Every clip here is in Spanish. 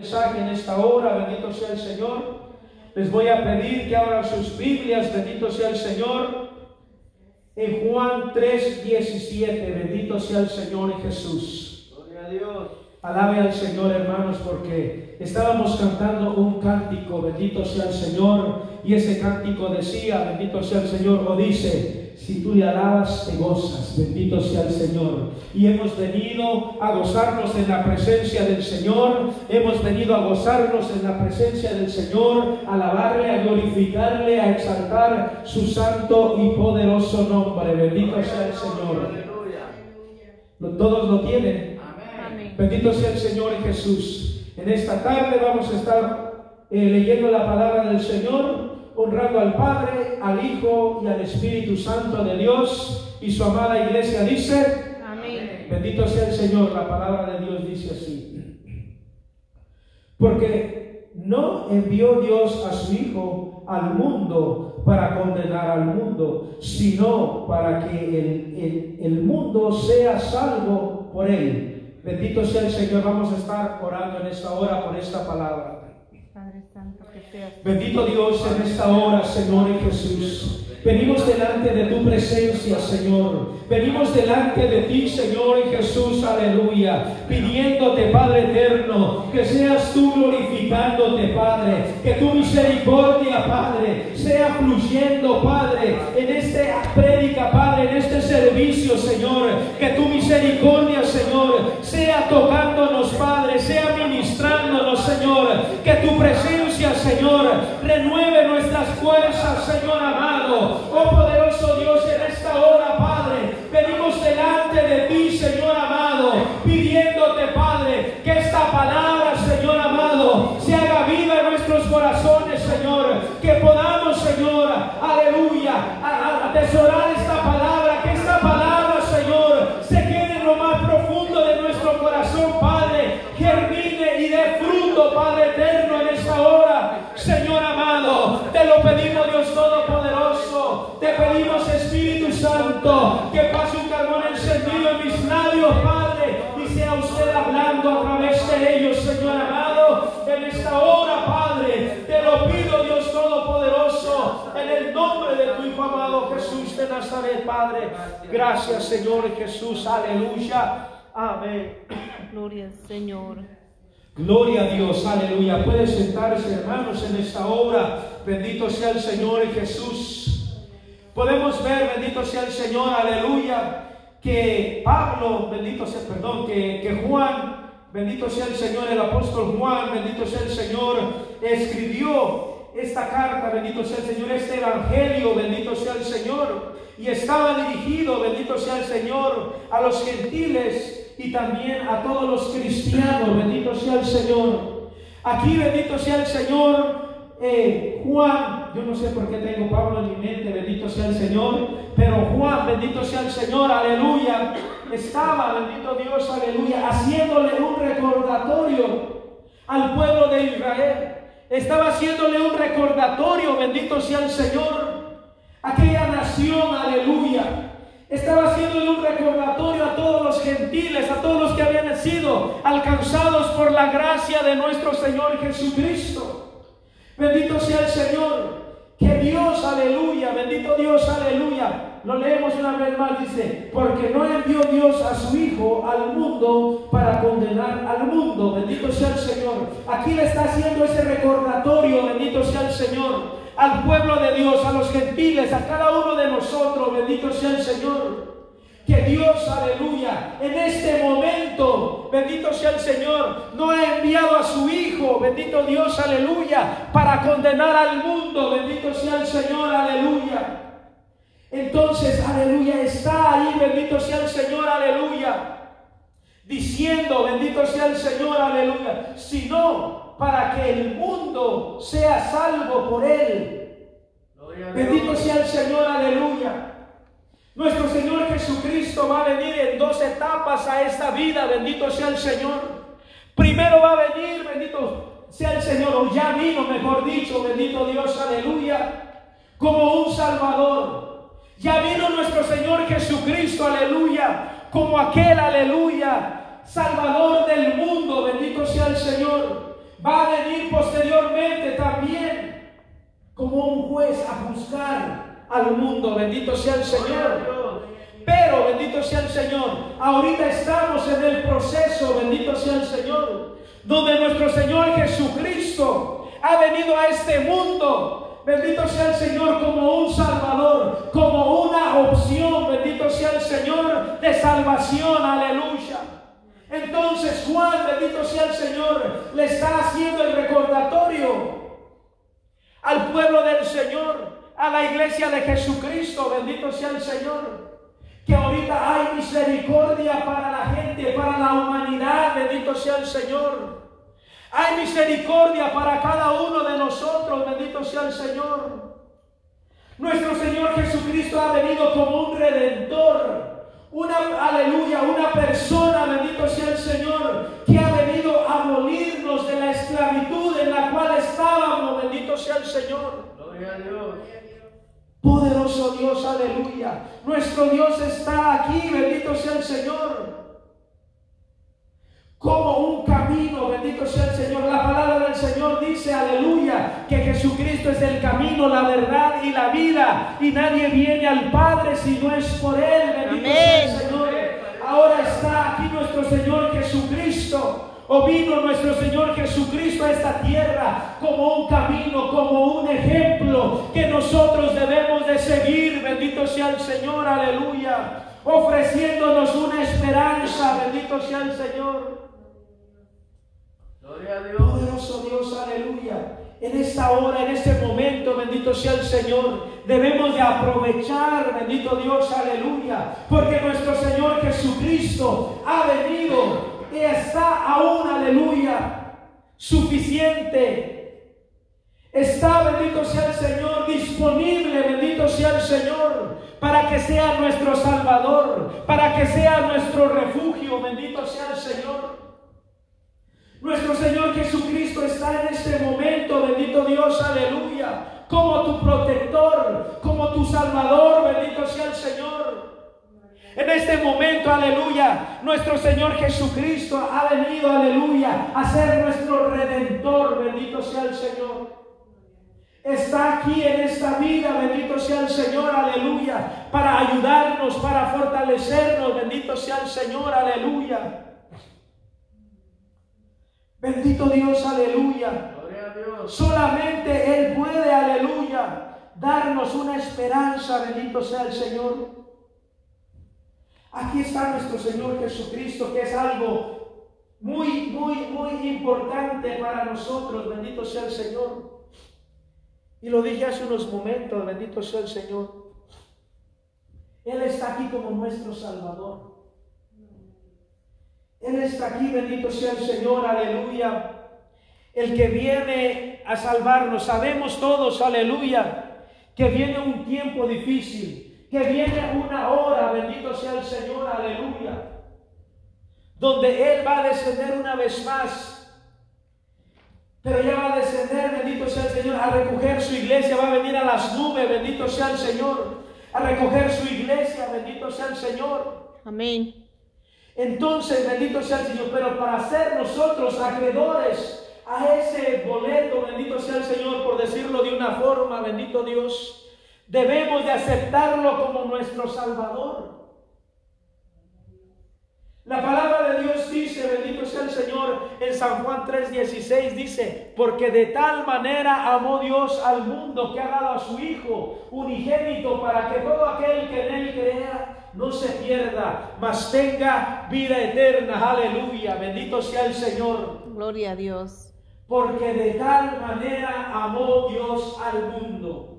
mensaje en esta hora, bendito sea el Señor. Les voy a pedir que abran sus Biblias, bendito sea el Señor. En Juan 3, 17, bendito sea el Señor y Jesús. Gloria a Dios. Alabe al Señor, hermanos, porque estábamos cantando un cántico, bendito sea el Señor, y ese cántico decía, bendito sea el Señor, o dice, si tú le alabas, te gozas, bendito sea el Señor. Y hemos venido a gozarnos en la presencia del Señor, hemos venido a gozarnos en la presencia del Señor, a alabarle, a glorificarle, a exaltar su santo y poderoso nombre, bendito sea el Señor. Todos lo tienen. Bendito sea el Señor Jesús. En esta tarde vamos a estar eh, leyendo la palabra del Señor, honrando al Padre, al Hijo y al Espíritu Santo de Dios. Y su amada iglesia dice, Amén. bendito sea el Señor, la palabra de Dios dice así. Porque no envió Dios a su Hijo al mundo para condenar al mundo, sino para que el, el- el mundo sea salvo por él. Bendito sea el Señor, vamos a estar orando en esta hora por esta palabra. Padre Santo, que seas Bendito Dios en esta hora, Señor y Jesús. Venimos delante de tu presencia, Señor. Venimos delante de ti, Señor y Jesús, aleluya. Pidiéndote, Padre eterno, que seas tú glorificándote, Padre. Que tu misericordia, Padre, sea fluyendo, Padre, en esta prédica, Padre, en este servicio, Señor. Que tu misericordia, Señor, sea tocándonos, Padre, sea ministrándonos, Señor. Que tu presencia, Renueve nuestras fuerzas, Señor amado. En esta hora, Padre, te lo pido, Dios Todopoderoso, en el nombre de tu Hijo amado Jesús de Nazaret, Padre. Gracias, Señor Jesús, aleluya. Amén. gloria al Señor. Gloria a Dios, aleluya. Puede sentarse, hermanos, en esta hora. Bendito sea el Señor Jesús. Podemos ver, bendito sea el Señor, aleluya, que Pablo, bendito sea, perdón, que, que Juan, bendito sea el Señor, el apóstol Juan, bendito sea el Señor, escribió esta carta, bendito sea el Señor, este evangelio, bendito sea el Señor, y estaba dirigido, bendito sea el Señor, a los gentiles y también a todos los cristianos, bendito sea el Señor. Aquí, bendito sea el Señor, eh, Juan, yo no sé por qué tengo Pablo en mi mente, bendito sea el Señor, pero Juan, bendito sea el Señor, aleluya, estaba, bendito Dios, aleluya, haciéndole un recordatorio al pueblo de Israel. Estaba haciéndole un recordatorio, bendito sea el Señor, aquella nación, aleluya. Estaba haciéndole un recordatorio a todos los gentiles, a todos los que habían sido alcanzados por la gracia de nuestro Señor Jesucristo. Bendito sea el Señor. Que Dios, aleluya, bendito Dios, aleluya. Lo leemos una vez más, dice, porque no envió Dios a su Hijo al mundo para condenar al mundo. Bendito sea el Señor. Aquí le está haciendo ese recordatorio, bendito sea el Señor, al pueblo de Dios, a los gentiles, a cada uno de nosotros, bendito sea el Señor. Que Dios, aleluya, en este momento, bendito sea el Señor, no ha enviado a su Hijo, bendito Dios, aleluya, para condenar al mundo, bendito sea el Señor, aleluya. Entonces, aleluya, está ahí, bendito sea el Señor, aleluya, diciendo, bendito sea el Señor, aleluya, sino para que el mundo sea salvo por él. Bendito sea el Señor, aleluya. Nuestro Señor Jesucristo va a venir en dos etapas a esta vida, bendito sea el Señor. Primero va a venir, bendito sea el Señor, o ya vino, mejor dicho, bendito Dios, aleluya, como un Salvador. Ya vino nuestro Señor Jesucristo, aleluya, como aquel, aleluya, Salvador del mundo, bendito sea el Señor. va a venir posteriormente también como un juez a juzgar al mundo. Bendito sea el Señor. Pero, bendito sea el Señor, ahorita estamos en el proceso, bendito sea el Señor, donde nuestro Señor Jesucristo ha venido a este mundo, bendito sea el Señor, como un Salvador, como una opción, bendito sea el Señor, de salvación, aleluya. Entonces Juan, bendito sea el Señor, le está haciendo el recordatorio al pueblo del Señor, a la iglesia de Jesucristo, bendito sea el Señor. Que ahorita hay misericordia para la gente, para la humanidad, bendito sea el Señor. Hay misericordia para cada uno de nosotros, bendito sea el Señor. Nuestro Señor Jesucristo ha venido como un redentor, una aleluya, una persona, bendito sea el Señor, que ha venido a abolirnos de la esclavitud en la cual estábamos, bendito sea el Señor. Gloria a Dios. Poderoso Dios, aleluya. Nuestro Dios está aquí, bendito sea el Señor. Como un camino, bendito sea el Señor. La palabra del Señor dice, aleluya, que Jesucristo es el camino, la verdad y la vida. Y nadie viene al Padre si no es por Él, bendito sea el. Señor. Ahora está aquí nuestro Señor Jesucristo. O vino nuestro Señor Jesucristo a esta tierra como un camino, como un ejemplo que nosotros debemos de seguir. Bendito sea el Señor, aleluya. Ofreciéndonos una esperanza, bendito sea el Señor. Poderoso Dios, aleluya. En esta hora, en este momento, bendito sea el Señor, debemos de aprovechar, bendito Dios, aleluya, porque nuestro Señor Jesucristo ha venido y está aún, aleluya, suficiente. Está, bendito sea el Señor, disponible, bendito sea el Señor, para que sea nuestro Salvador, para que sea nuestro refugio, bendito sea el Señor. Aleluya, como tu protector, como tu salvador, bendito sea el Señor. En este momento, aleluya, nuestro Señor Jesucristo ha venido, aleluya, a ser nuestro redentor, bendito sea el Señor. Está aquí en esta vida, bendito sea el Señor, aleluya, para ayudarnos, para fortalecernos, bendito sea el Señor, aleluya. Bendito Dios, aleluya. Solamente Él puede, aleluya, darnos una esperanza, bendito sea el Señor. Aquí está nuestro Señor Jesucristo, que es algo muy, muy, muy importante para nosotros, bendito sea el Señor. Y lo dije hace unos momentos, bendito sea el Señor. Él está aquí como nuestro Salvador. Él está aquí, bendito sea el Señor, aleluya. El que viene a salvarnos. Sabemos todos, aleluya, que viene un tiempo difícil, que viene una hora, bendito sea el Señor, aleluya, donde Él va a descender una vez más. Pero ya va a descender, bendito sea el Señor, a recoger su iglesia, va a venir a las nubes, bendito sea el Señor, a recoger su iglesia, bendito sea el Señor. Amén. Entonces, bendito sea el Señor, pero para ser nosotros acreedores a ese boleto, bendito sea el Señor, por decirlo de una forma, bendito Dios, debemos de aceptarlo como nuestro Salvador. La palabra de Dios dice, bendito sea el Señor, en San Juan 3:16 dice, porque de tal manera amó Dios al mundo que ha dado a su Hijo unigénito para que todo aquel que en él crea no se pierda, mas tenga vida eterna. Aleluya, bendito sea el Señor. Gloria a Dios. Porque de tal manera amó Dios al mundo.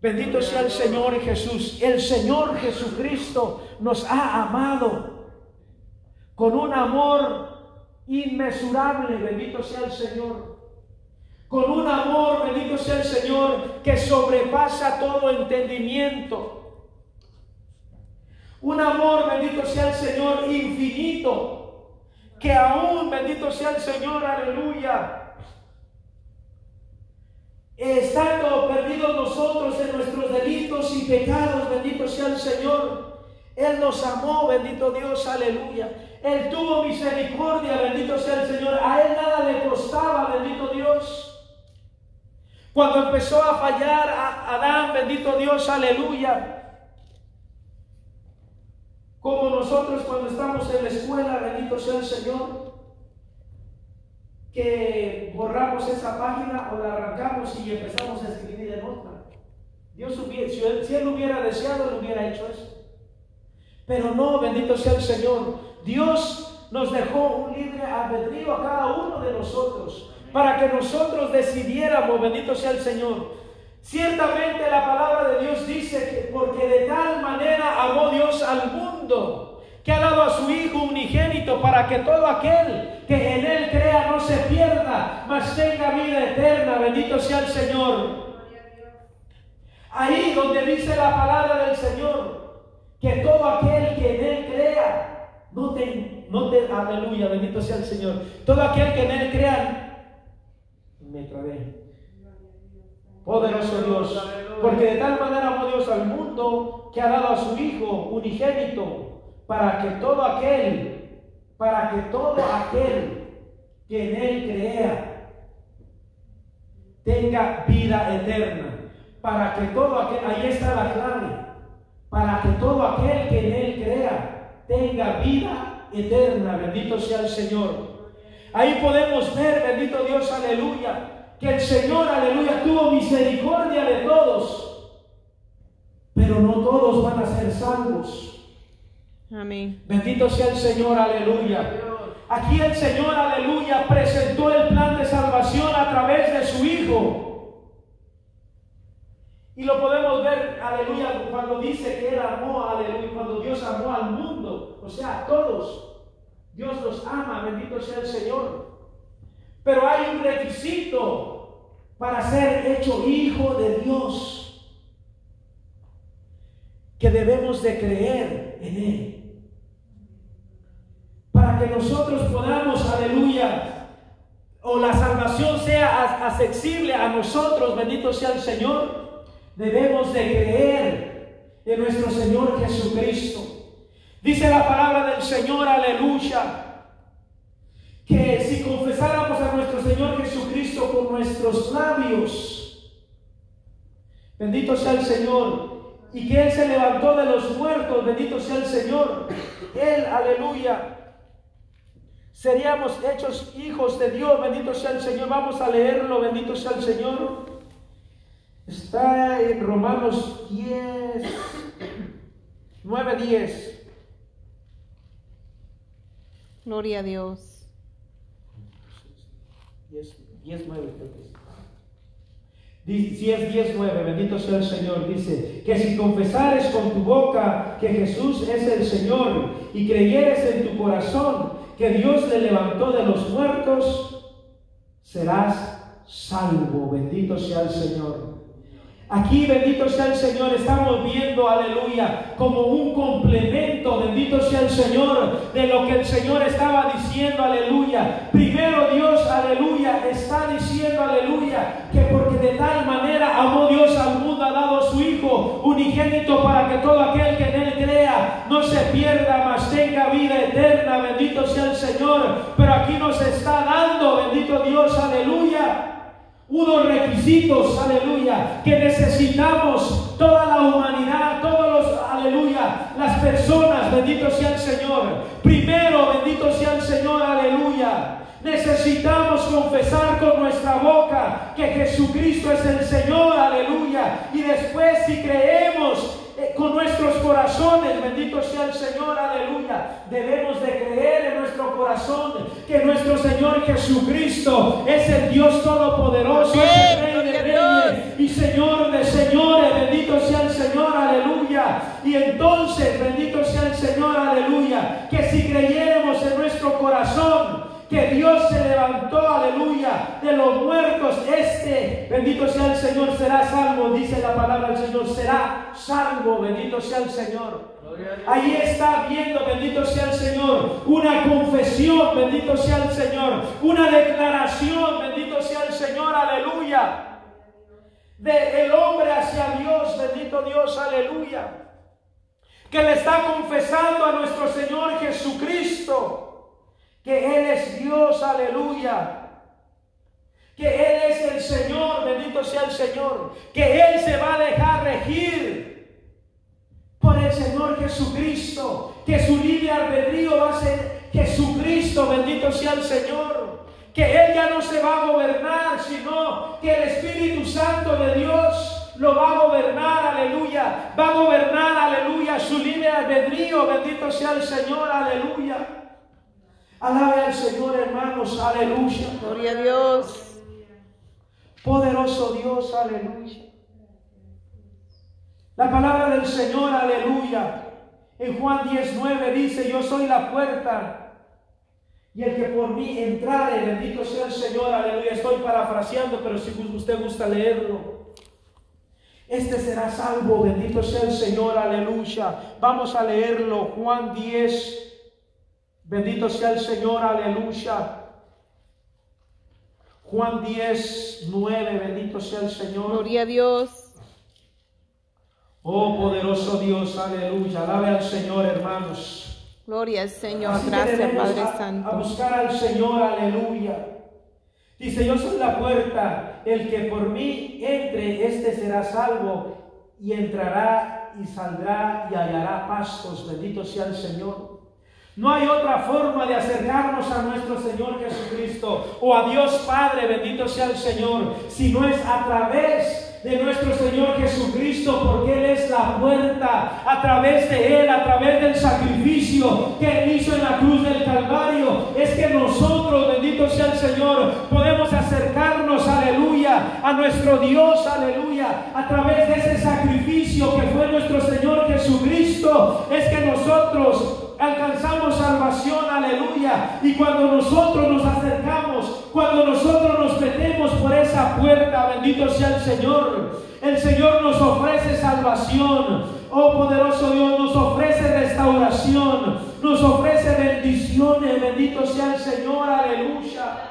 Bendito sea el Señor Jesús. El Señor Jesucristo nos ha amado con un amor inmesurable. Bendito sea el Señor. Con un amor, bendito sea el Señor, que sobrepasa todo entendimiento. Un amor, bendito sea el Señor, infinito. Que aún, bendito sea el Señor, aleluya estando perdidos nosotros en nuestros delitos y pecados, bendito sea el Señor. Él nos amó, bendito Dios, aleluya. Él tuvo misericordia, sea el Señor, a él nada le costaba, bendito Dios. Cuando empezó a fallar a Adán, bendito Dios, aleluya. Como nosotros cuando estamos en la escuela, bendito sea el Señor, que borramos esa página o la arrancamos y empezamos a escribir en otra. Dios hubiera, si él, si hubiera deseado, él hubiera hecho eso. Pero no, bendito sea el Señor. Dios nos dejó un libre albedrío a cada uno de nosotros para que nosotros decidiéramos, bendito sea el Señor. Ciertamente la palabra de Dios dice que porque de tal manera amó Dios al mundo, que ha dado a su Hijo unigénito para que todo aquel que en Él crea no se pierda, mas tenga vida eterna. Bendito sea el Señor. Ahí donde dice la palabra del Señor, que todo aquel que en Él crea, no te, no te, aleluya, bendito sea el Señor. Todo aquel que en Él crea, me trabé. Poderoso Dios, porque de tal manera amó Dios al mundo que ha dado a su Hijo unigénito para que todo aquel, para que todo aquel que en Él crea tenga vida eterna. Para que todo aquel, ahí está la clave, para que todo aquel que en Él crea tenga vida eterna. Bendito sea el Señor. Ahí podemos ver, bendito Dios, aleluya, que el Señor, aleluya, tuvo misericordia de todos, pero no todos van a ser salvos. Amén. Bendito sea el Señor, aleluya. Aquí el Señor, aleluya, presentó el plan de salvación a través de su Hijo. Y lo podemos ver, aleluya, cuando dice que Él amó, aleluya, cuando Dios amó al mundo, o sea, a todos. Dios los ama, bendito sea el Señor. Pero hay un requisito para ser hecho hijo de Dios, que debemos de creer en Él. Para que nosotros podamos, aleluya, o la salvación sea accesible a nosotros, bendito sea el Señor, debemos de creer en nuestro Señor Jesucristo. Dice la palabra del Señor, aleluya, que si confesáramos a nuestro Señor Jesucristo con nuestros labios, bendito sea el Señor, y que Él se levantó de los muertos, bendito sea el Señor, Él, aleluya, seríamos hechos hijos de Dios, bendito sea el Señor, vamos a leerlo, bendito sea el Señor. Está en Romanos 10, 9, 10. Gloria a Dios. 10, 10, 9, creo que es. Dice, si es 10, 9, bendito sea el Señor, dice, que si confesares con tu boca que Jesús es el Señor y creyeres en tu corazón que Dios le levantó de los muertos, serás salvo, bendito sea el Señor. Aquí, bendito sea el Señor, estamos viendo, aleluya, como un complemento, bendito sea el Señor, de lo que el Señor estaba diciendo, aleluya. Primero Dios, aleluya, está diciendo, aleluya, que porque de tal manera amó Dios al mundo, ha dado su Hijo unigénito para que todo aquel que en Él crea no se pierda, mas tenga vida eterna, bendito sea el Señor. Pero aquí nos está dando, bendito Dios, aleluya unos requisitos, aleluya, que necesitamos toda la humanidad, todos los, aleluya, las personas, bendito sea el Señor. Primero, bendito sea el Señor, aleluya. Necesitamos confesar con nuestra boca que Jesucristo es el Señor, aleluya. Y después si creemos con nuestros corazones, bendito sea el Señor, aleluya. Debemos de creer en nuestro corazón que nuestro Señor Jesucristo es el Dios todopoderoso, es el Rey de Reyes y Señor de señores, bendito sea el Señor, aleluya. Y entonces, bendito sea el Señor, aleluya, que si creyéramos en nuestro corazón, que Dios se levantó, aleluya, de los muertos. Este, bendito sea el Señor, será salvo, dice la palabra del Señor, será salvo, bendito sea el Señor. Ahí está viendo, bendito sea el Señor, una confesión, bendito sea el Señor, una declaración, bendito sea el Señor, aleluya, de el hombre hacia Dios, bendito Dios, aleluya, que le está confesando a nuestro Señor Jesucristo que Él es Dios, aleluya. Que Él es el Señor, bendito sea el Señor. Que Él se va a dejar regir por el Señor Jesucristo. Que su libre albedrío va a ser Jesucristo, bendito sea el Señor. Que Él ya no se va a gobernar, sino que el Espíritu Santo de Dios lo va a gobernar, aleluya. Va a gobernar, aleluya, su libre albedrío, bendito sea el Señor, aleluya. Alabe al Señor, hermanos, aleluya. Gloria a Dios. Poderoso Dios, aleluya. La palabra del Señor, aleluya. En Juan 19 dice, yo soy la puerta. Y el que por mí entrare, bendito sea el Señor, aleluya. Estoy parafraseando, pero si usted gusta leerlo. Este será salvo, bendito sea el Señor, aleluya. Vamos a leerlo, Juan 10. Bendito sea el Señor, aleluya. Juan 10, 9, bendito sea el Señor. Gloria a Dios. Oh poderoso Dios, aleluya. Alabe al Señor, hermanos. Gloria al Señor. Así Gracias, Padre a- A Santo. buscar al Señor, aleluya. Dice, yo soy la puerta, el que por mí entre, este será salvo y entrará y saldrá y hallará pastos. Bendito sea el Señor. No hay otra forma de acercarnos a nuestro Señor Jesucristo o a Dios Padre, bendito sea el Señor, si no es a través de nuestro Señor Jesucristo, porque Él es la puerta, a través de Él, a través del sacrificio que Él hizo en la cruz del Calvario, es que nosotros, bendito sea el Señor, podemos acercarnos, aleluya, a nuestro Dios, aleluya, a través de ese sacrificio que fue nuestro Señor Jesucristo, es que nosotros alcanzamos salvación, aleluya. Y cuando nosotros nos acercamos, cuando nosotros nos metemos por esa puerta, bendito sea el Señor, el Señor nos ofrece salvación. Oh poderoso Dios, nos ofrece restauración, nos ofrece bendiciones, bendito sea el Señor, aleluya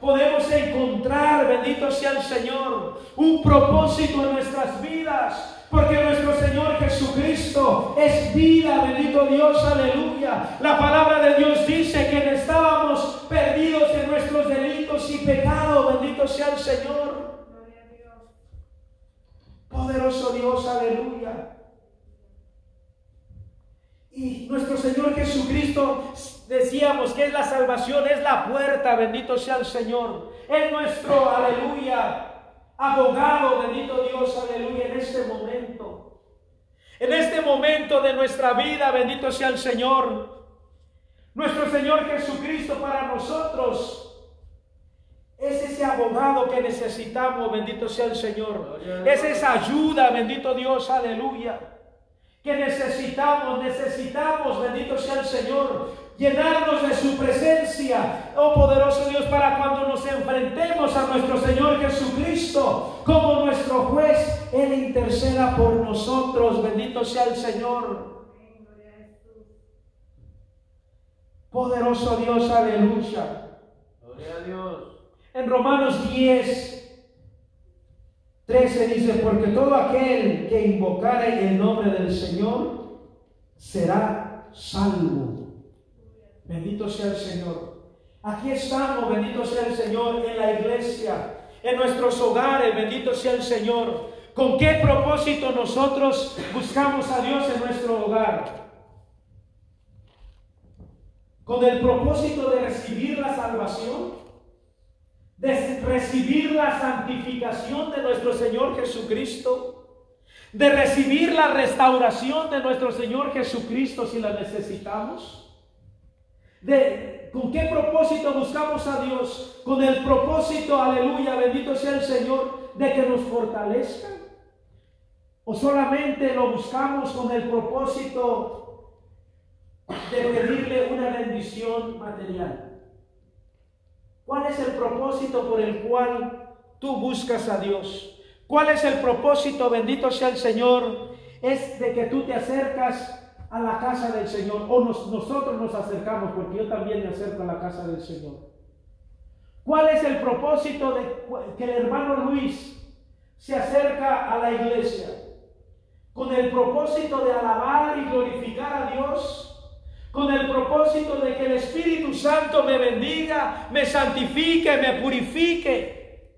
podemos encontrar, bendito sea el Señor, un propósito en nuestras vidas. Porque nuestro Señor Jesucristo es vida, bendito Dios, aleluya. La palabra de Dios dice que estábamos perdidos en nuestros delitos y pecados, bendito sea el Señor. Poderoso Dios, aleluya. Y nuestro Señor Jesucristo, decíamos que es la salvación, es la puerta, bendito sea el Señor. Es nuestro, aleluya, abogado, bendito Dios, aleluya, en este momento. En este momento de nuestra vida, bendito sea el Señor. Nuestro Señor Jesucristo para nosotros es ese abogado que necesitamos, bendito sea el Señor. Es esa ayuda, bendito Dios, aleluya que necesitamos, necesitamos, bendito sea el Señor, llenarnos de su presencia, oh poderoso Dios, para cuando nos enfrentemos a nuestro Señor Jesucristo como nuestro juez, Él interceda por nosotros, bendito sea el Señor. Poderoso Dios, aleluya. Gloria a Dios. En Romanos 10, 13 dice, porque todo aquel que invocare el nombre del Señor será salvo. Bendito sea el Señor. Aquí estamos, bendito sea el Señor, en la iglesia, en nuestros hogares, bendito sea el Señor. ¿Con qué propósito nosotros buscamos a Dios en nuestro hogar? Con el propósito de recibir la salvación de recibir la santificación de nuestro Señor Jesucristo, de recibir la restauración de nuestro Señor Jesucristo si la necesitamos. De, ¿Con qué propósito buscamos a Dios? Con el propósito, aleluya, bendito sea el Señor, de que nos fortalezca. ¿O solamente lo buscamos con el propósito de pedirle una bendición material? ¿Cuál es el propósito por el cual tú buscas a Dios? ¿Cuál es el propósito, bendito sea el Señor? Es de que tú te acercas a la casa del Señor o nos- nosotros nos acercamos, porque yo también me acerco a la casa del Señor. ¿Cuál es el propósito de que el hermano Luis se acerca a la iglesia? Con el propósito de alabar y glorificar a Dios con el propósito de que el Espíritu Santo me bendiga, me santifique, me purifique.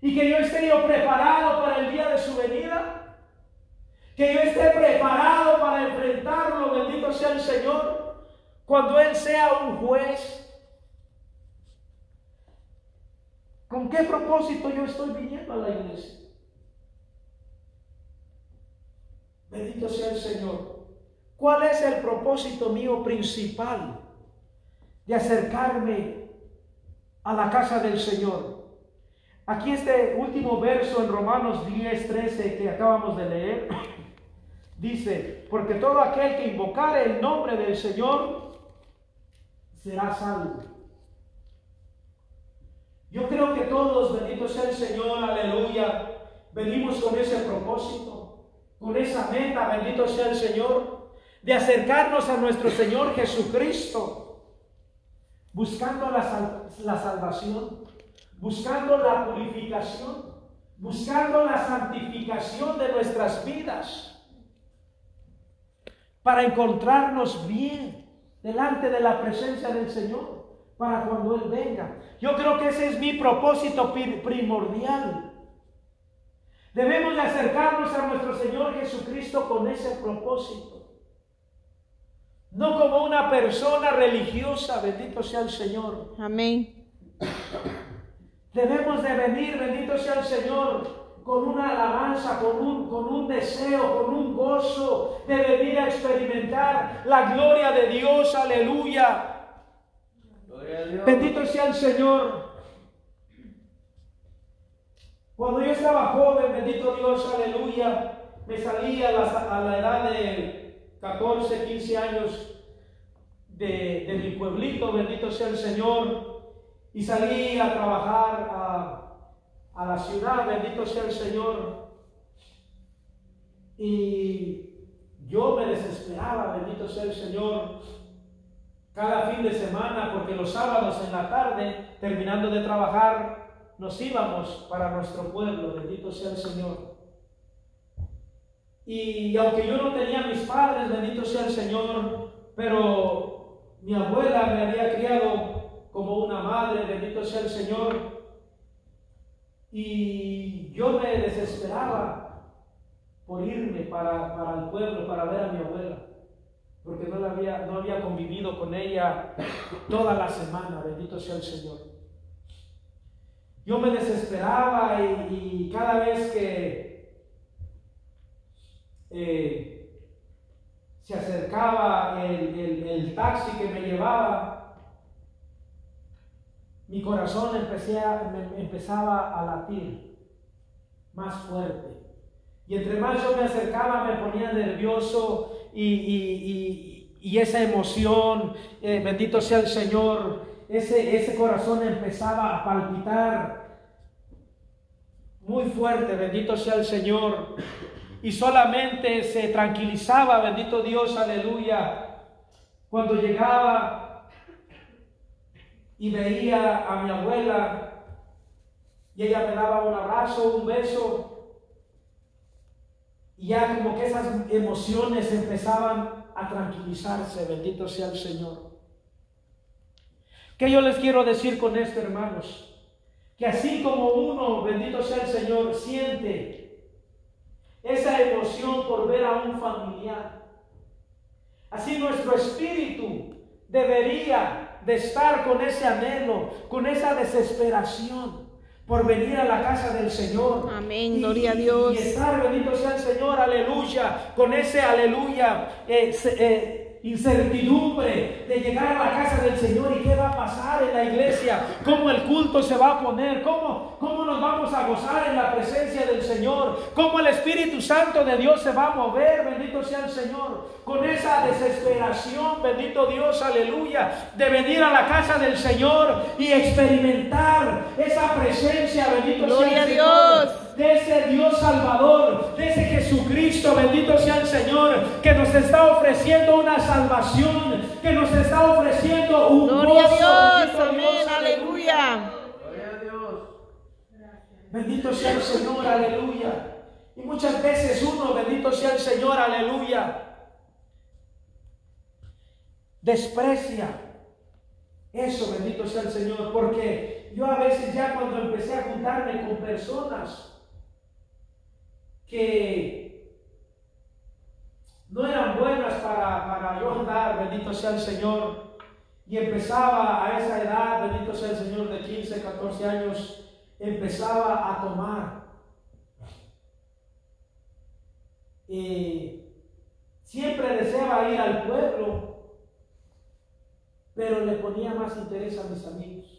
Y que yo esté yo preparado para el día de su venida. Que yo esté preparado para enfrentarlo, bendito sea el Señor, cuando Él sea un juez. ¿Con qué propósito yo estoy viniendo a la iglesia? Bendito sea el Señor. ¿Cuál es el propósito mío principal de acercarme a la casa del Señor? Aquí este último verso en Romanos 10, 13 que acabamos de leer, dice, porque todo aquel que invocare el nombre del Señor será salvo. Yo creo que todos, bendito sea el Señor, aleluya, venimos con ese propósito, con esa meta, bendito sea el Señor, de acercarnos a nuestro Señor Jesucristo, buscando la, sal- la salvación, buscando la purificación, buscando la santificación de nuestras vidas, para encontrarnos bien delante de la presencia del Señor, para cuando Él venga. Yo creo que ese es mi propósito pri- primordial. Debemos de acercarnos a nuestro Señor Jesucristo con ese propósito. No como una persona religiosa, bendito sea el Señor. Amén. Debemos de venir, bendito sea el Señor, con una alabanza, con un, con un deseo, con un gozo de venir a experimentar la gloria de Dios, aleluya. Dios. Bendito sea el Señor. Cuando yo estaba joven, bendito Dios, aleluya, me salí a la, a la edad de 14, 15 años de, de mi pueblito, bendito sea el Señor, y salí a trabajar a, a la ciudad, bendito sea el Señor. Y yo me desesperaba, bendito sea el Señor, cada fin de semana, porque los sábados en la tarde, terminando de trabajar, nos íbamos para nuestro pueblo, bendito sea el Señor. Y aunque yo no tenía mis padres, bendito sea el Señor, pero mi abuela me había criado como una madre, bendito sea el Señor. Y yo me desesperaba por irme para, para el pueblo, para ver a mi abuela porque no, la había, no había convivido con ella toda la semana, bendito sea el Señor. Yo me desesperaba y, cada vez que eh, se acercaba el, el- taxi que me llevaba, mi corazón empecé empezaba a latir más fuerte. Y entre más yo me acercaba, me ponía nervioso y, y- y- esa emoción, eh, bendito sea el Señor, ese, ese corazón empezaba a palpitar muy fuerte, bendito sea el Señor. Y solamente se tranquilizaba, bendito Dios, aleluya, cuando llegaba y veía a mi abuela y ella me daba un abrazo, un beso. Y ya como que esas emociones empezaban a tranquilizarse, bendito sea el Señor. ¿Qué yo les quiero decir con esto, hermanos? Que así como uno, bendito sea el Señor, siente esa emoción por ver a un familiar, así nuestro espíritu debería de estar con ese anhelo, con esa desesperación por venir a la casa del Señor. Amén, gloria a Dios. Y estar, bendito sea el Señor, aleluya, con ese aleluya, eh, eh, incertidumbre de llegar a la casa del Señor y qué va a pasar en la iglesia, cómo el culto se va a poner, cómo, cómo nos vamos a gozar en la presencia del Señor, cómo el Espíritu Santo de Dios se va a mover, bendito sea el Señor, con esa desesperación, bendito Dios, aleluya, de venir a la casa del Señor y experimentar esa presencia, bendito sea Gloria el a Señor Dios. De ese Dios Salvador, de ese Jesucristo, bendito sea el Señor, que nos está ofreciendo una salvación, que nos está ofreciendo un Gloria a Dios. Amén. Dios, Aleluya. Gloria a Dios. Bendito sea el Señor, aleluya. Y muchas veces uno, bendito sea el Señor, aleluya, desprecia. Eso, bendito sea el Señor, porque yo a veces ya cuando empecé a juntarme con personas que no eran buenas para, para yo andar, bendito sea el Señor, y empezaba a esa edad, bendito sea el Señor, de 15, 14 años, empezaba a tomar. Y siempre deseaba ir al pueblo, pero le ponía más interés a mis amigos.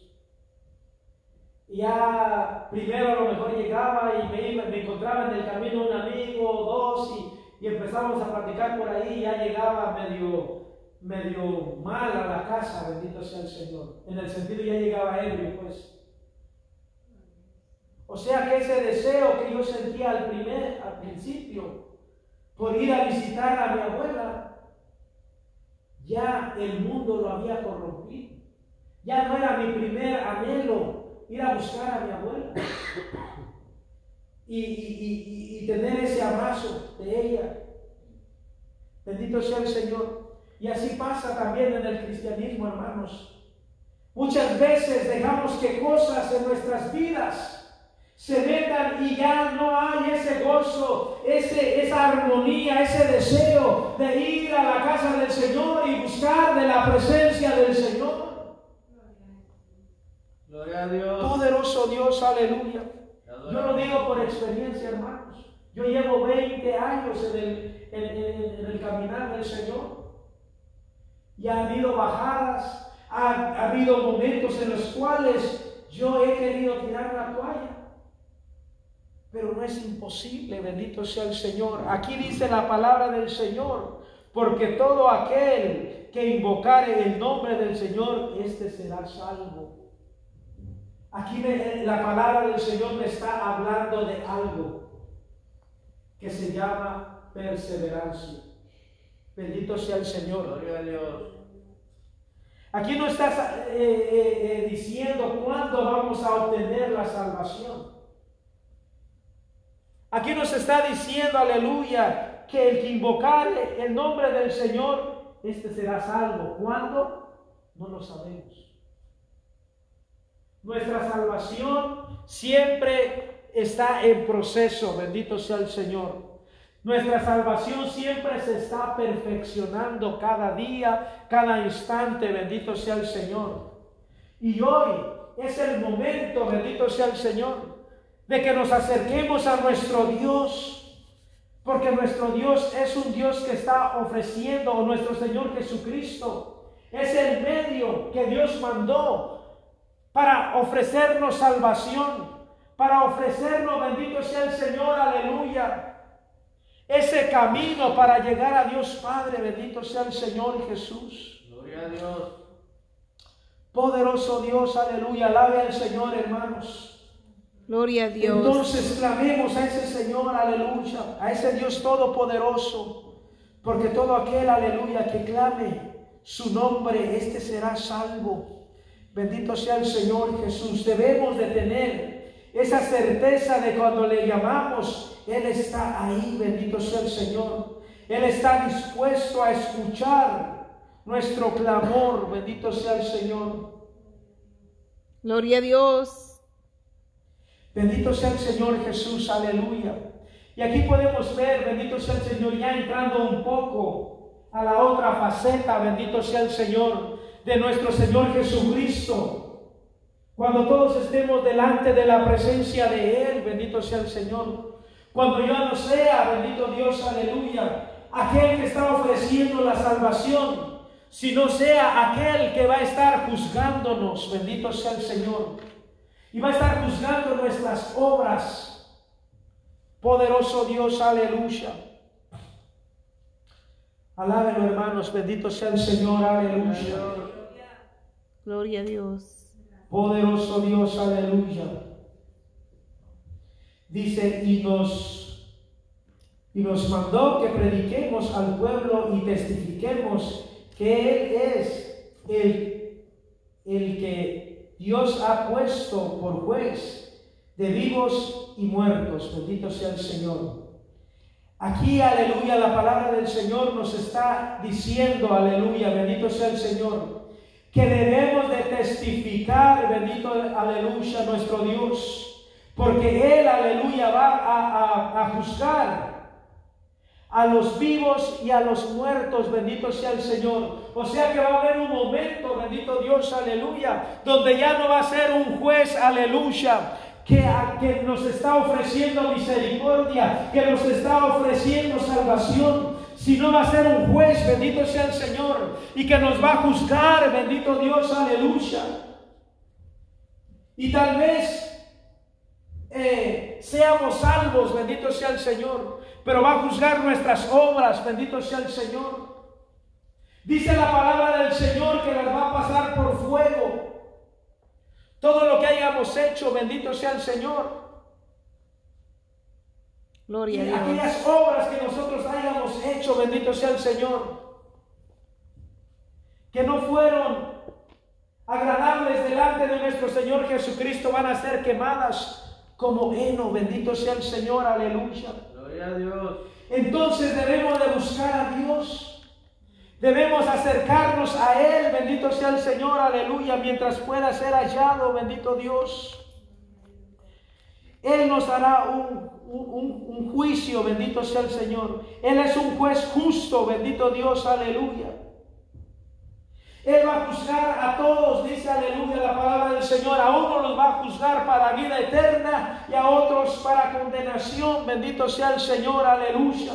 Ya primero a lo mejor llegaba y me, me encontraba en el camino un amigo dos y, y empezamos a platicar por ahí ya llegaba medio, medio mal a la casa, bendito sea el Señor. En el sentido ya llegaba ebrio, pues. O sea que ese deseo que yo sentía al primer, al principio, por ir a visitar a mi abuela, ya el mundo lo había corrompido. Ya no era mi primer anhelo ir a buscar a mi abuela y, y, y, tener ese abrazo de ella. Bendito sea el Señor. Y así pasa también en el cristianismo, hermanos. Muchas veces dejamos que cosas en nuestras vidas se metan y ya no hay ese gozo, ese, esa armonía, ese deseo de ir a la casa del Señor y buscar de la presencia del Señor. Gloria a Dios. Poderoso Dios, aleluya. Yo lo digo por experiencia, hermanos. Yo llevo 20 años en el, en, el caminar del Señor. Y ha habido bajadas, ha, ha habido momentos en los cuales yo he querido tirar la toalla. Pero no es imposible, bendito sea el Señor. Aquí dice la palabra del Señor, porque todo aquel que invocare el nombre del Señor, este será salvo. Aquí la palabra del Señor me está hablando de algo que se llama perseverancia. Bendito sea el Señor. Gloria a Dios. Aquí no estás eh, eh, eh, diciendo cuándo vamos a obtener la salvación. Aquí nos está diciendo, aleluya, que el que invocare el nombre del Señor, este será salvo. ¿Cuándo? No lo sabemos. Nuestra salvación siempre está en proceso, bendito sea el Señor. Nuestra salvación siempre se está perfeccionando cada día, cada instante, bendito sea el Señor. Y hoy es el momento, bendito sea el Señor, de que nos acerquemos a nuestro Dios, porque nuestro Dios es un Dios que está ofreciendo, o nuestro Señor Jesucristo es el medio que Dios mandó para ofrecernos salvación, para ofrecernos, bendito sea el Señor, aleluya, ese camino para llegar a Dios Padre, bendito sea el Señor Jesús. Gloria a Dios. Poderoso Dios, aleluya, alabe al Señor, hermanos. Gloria a Dios. Entonces clamemos a ese Señor, aleluya, a ese Dios todopoderoso, porque todo aquel, aleluya, que clame su nombre, este será salvo. Bendito sea el Señor Jesús. Debemos de tener esa certeza de cuando le llamamos, Él está ahí, bendito sea el Señor. Él está dispuesto a escuchar nuestro clamor, bendito sea el Señor. Gloria a Dios. Bendito sea el Señor Jesús, aleluya. Y aquí podemos ver, bendito sea el Señor, ya entrando un poco a la otra faceta, bendito sea el Señor, de nuestro Señor Jesucristo. Cuando todos estemos delante de la presencia de Él, bendito sea el Señor. Cuando yo no sea, bendito Dios, aleluya, aquel que está ofreciendo la salvación, sino sea aquel que va a estar juzgándonos, bendito sea el Señor y va a estar juzgando nuestras obras. Poderoso Dios, aleluya. Alábenlo, hermanos, bendito sea el Señor, aleluya. Gloria a Dios. Poderoso Dios, aleluya. Dice, y nos, y nos mandó que prediquemos al pueblo y testifiquemos que Él es el, el que Dios ha puesto por juez de vivos y muertos. Bendito sea el Señor. Aquí, aleluya, la palabra del Señor nos está diciendo, aleluya, bendito sea el Señor, que debemos de testificar, bendito, aleluya, nuestro Dios, porque Él, aleluya, va a, a- juzgar a los vivos y a los muertos, bendito sea el Señor. O sea que va a haber un momento, bendito Dios, aleluya, donde ya no va a ser un juez, aleluya, que nos está ofreciendo misericordia, que nos está ofreciendo salvación, sino va a ser un juez, bendito sea el Señor, y que nos va a juzgar, bendito Dios, aleluya. Y tal vez eh, seamos salvos, bendito sea el Señor, pero va a juzgar nuestras obras, bendito sea el Señor. Dice la palabra del Señor que las va a pasar por fuego. Todo lo que hayamos hecho, bendito sea el Señor. Gloria a Y Dios. aquellas obras que nosotros hayamos hecho, bendito sea el Señor, que no fueron agradables delante de nuestro Señor Jesucristo, van a ser quemadas como heno, bendito sea el Señor, aleluya. Gloria a Dios. Entonces debemos de buscar a Dios. Debemos acercarnos a Él, bendito sea el Señor, aleluya, mientras pueda ser hallado, bendito Dios. Él nos hará un, un- juicio, bendito sea el Señor. Él es un juez justo, bendito Dios, aleluya. Él va a juzgar a todos, dice aleluya la palabra del Señor. A unos los va a juzgar para vida eterna y a otros para condenación. Bendito sea el Señor, aleluya.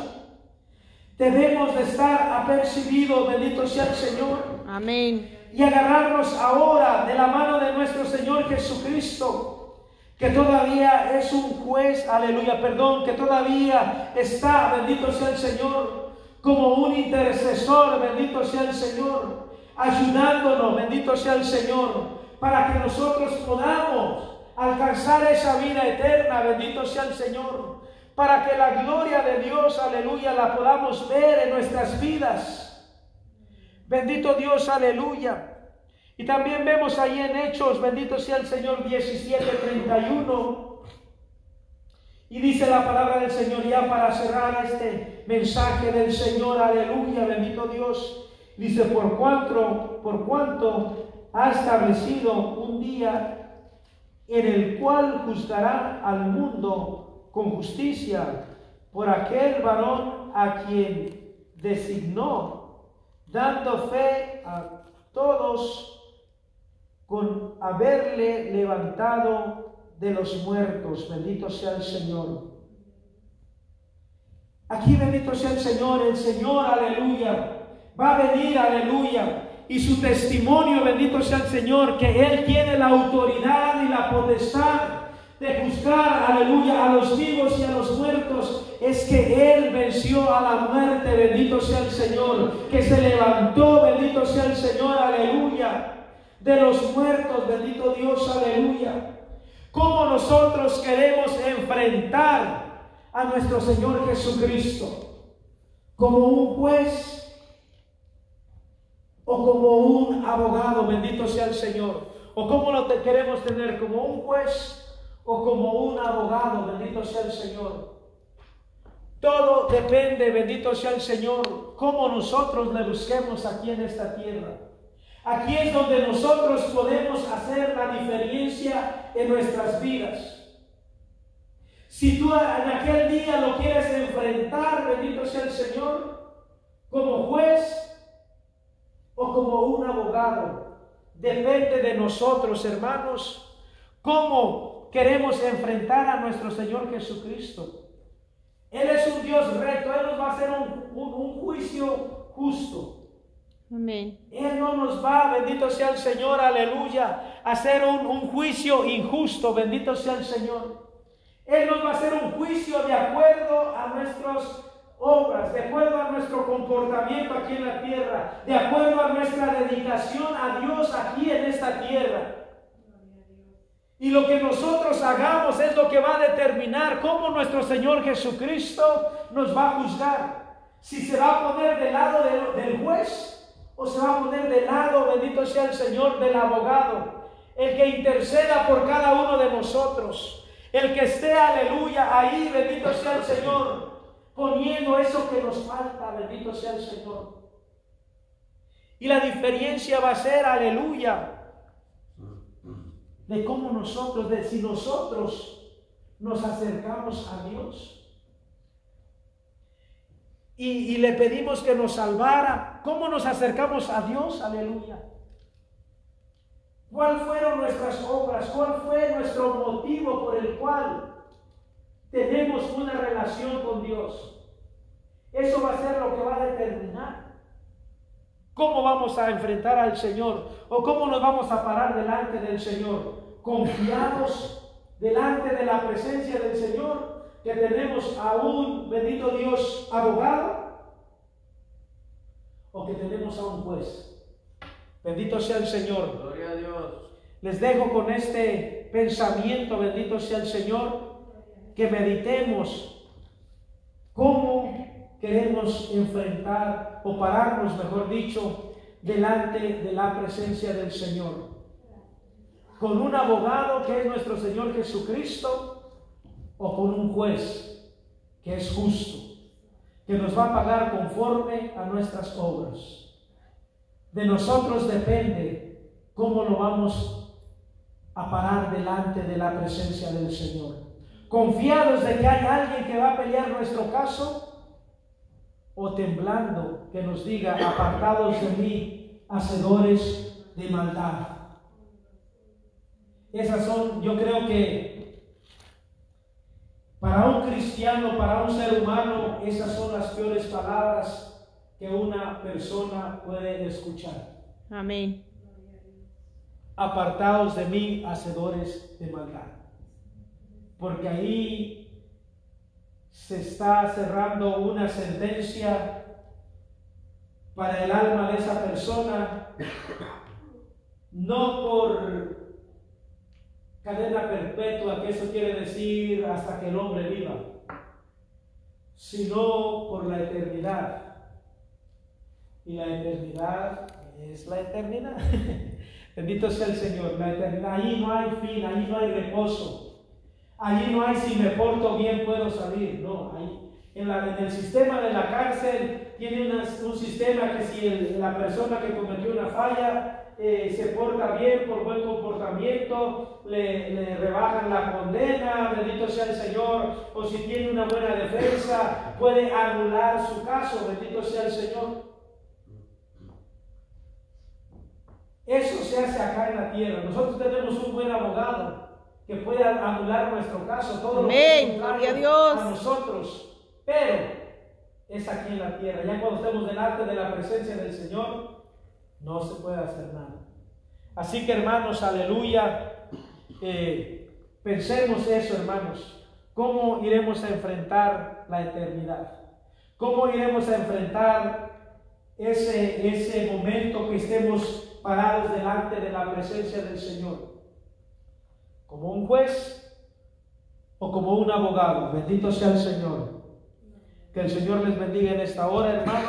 Debemos de estar apercibidos, bendito sea el Señor Amén. y agarrarnos ahora de la mano de nuestro Señor Jesucristo, que todavía es un juez, aleluya, perdón, que todavía está, bendito sea el Señor, como un intercesor, bendito sea el Señor, ayudándonos, bendito sea el Señor, para que nosotros podamos alcanzar esa vida eterna, bendito sea el Señor, para que la gloria de Dios, aleluya, la podamos ver en nuestras vidas. Bendito Dios, aleluya. Y también vemos ahí en Hechos, bendito sea el Señor 17:31. Y dice la palabra del Señor ya para cerrar este mensaje del Señor, aleluya, bendito Dios. Dice, por cuanto, por cuanto ha establecido un día en el cual juzgará al mundo con justicia por aquel varón a quien designó, dando fe a todos con haberle levantado de los muertos. Bendito sea el Señor. Aquí bendito sea el Señor, el Señor, aleluya. Va a venir, aleluya. Y su testimonio, bendito sea el Señor, que Él tiene la autoridad y la potestad de juzgar, aleluya, a los vivos y a los muertos, es que Él venció a la muerte, bendito sea el Señor, que se levantó, bendito sea el Señor, aleluya, de los muertos, bendito Dios, aleluya. ¿Cómo nosotros queremos enfrentar a nuestro Señor Jesucristo? ¿Como un juez o como un abogado? Bendito sea el Señor. ¿O cómo lo queremos tener? ¿Como un juez o como un abogado? Bendito sea el Señor. Todo depende, bendito sea el Señor, cómo nosotros le busquemos aquí en esta tierra. Aquí es donde nosotros podemos hacer la diferencia en nuestras vidas. Si tú en aquel día lo quieres enfrentar, bendito sea el Señor, como juez o como un abogado, depende de nosotros, hermanos, cómo queremos enfrentar a nuestro Señor Jesucristo. Él es un Dios recto, Él nos va a hacer un, un- un juicio justo. Él no nos va, bendito sea el Señor, aleluya, a hacer un, juicio injusto, bendito sea el Señor. Él nos va a hacer un juicio de acuerdo a nuestras obras, de acuerdo a nuestro comportamiento aquí en la tierra, de acuerdo a nuestra dedicación a Dios aquí en esta tierra. Y lo que nosotros hagamos es lo que va a determinar cómo nuestro Señor Jesucristo nos va a juzgar. Si se va a poner del lado del juez o se va a poner del lado, bendito sea el Señor, del abogado, el que interceda por cada uno de nosotros, el que esté, aleluya, ahí, bendito sea el Señor, poniendo eso que nos falta, bendito sea el Señor. Y la diferencia va a ser, aleluya, de cómo nosotros, de si nosotros nos acercamos a Dios y, y le pedimos que nos salvara, ¿cómo nos acercamos a Dios? Aleluya. ¿Cuáles fueron nuestras obras? ¿Cuál fue nuestro motivo por el cual tenemos una relación con Dios? Eso va a ser lo que va a determinar cómo vamos a enfrentar al Señor o cómo nos vamos a parar delante del Señor. Confiados delante de la presencia del Señor, que tenemos a un bendito Dios abogado o que tenemos a un juez. Bendito sea el Señor. Gloria a Dios. Les dejo con este pensamiento, bendito sea el Señor, que meditemos cómo queremos enfrentar o pararnos, mejor dicho, delante de la presencia del Señor. Con un abogado que es nuestro Señor Jesucristo o con un juez que es justo, que nos va a pagar conforme a nuestras obras. De nosotros depende cómo lo vamos a parar delante de la presencia del Señor. Confiados de que hay alguien que va a pelear nuestro caso o temblando que nos diga, apartados de mí, hacedores de maldad. Esas son, yo creo que para un cristiano, para un ser humano, esas son las peores palabras que una persona puede escuchar. Amén. Apartados de mí, hacedores de maldad. Porque ahí se está cerrando una sentencia para el alma de esa persona, no por cadena perpetua, que eso quiere decir hasta que el hombre viva, sino por la eternidad y la eternidad es la eternidad. Bendito sea el Señor, la eternidad. Allí no hay fin, allí no hay reposo. Allí no hay si me porto bien puedo salir. No, ahí, en, la, en el sistema de la cárcel tiene un sistema que si la persona que cometió una falla eh, se porta bien por buen comportamiento, le, le, rebajan la condena, bendito sea el Señor, o si tiene una buena defensa, puede anular su caso, bendito sea el Señor. Eso se hace acá en la tierra. Nosotros tenemos un buen abogado que puede anular nuestro caso, todo Amén. lo que a, Dios. a nosotros. Pero es aquí en la tierra. Ya cuando estemos delante de la presencia del Señor, no se puede hacer nada. Así que hermanos, aleluya, eh, pensemos eso, hermanos. ¿Cómo iremos a enfrentar la eternidad? ¿Cómo iremos a enfrentar ese, ese momento que estemos parados delante de la presencia del Señor, como un juez o como un abogado. Bendito sea el Señor. Que el Señor les bendiga en esta hora, hermanos.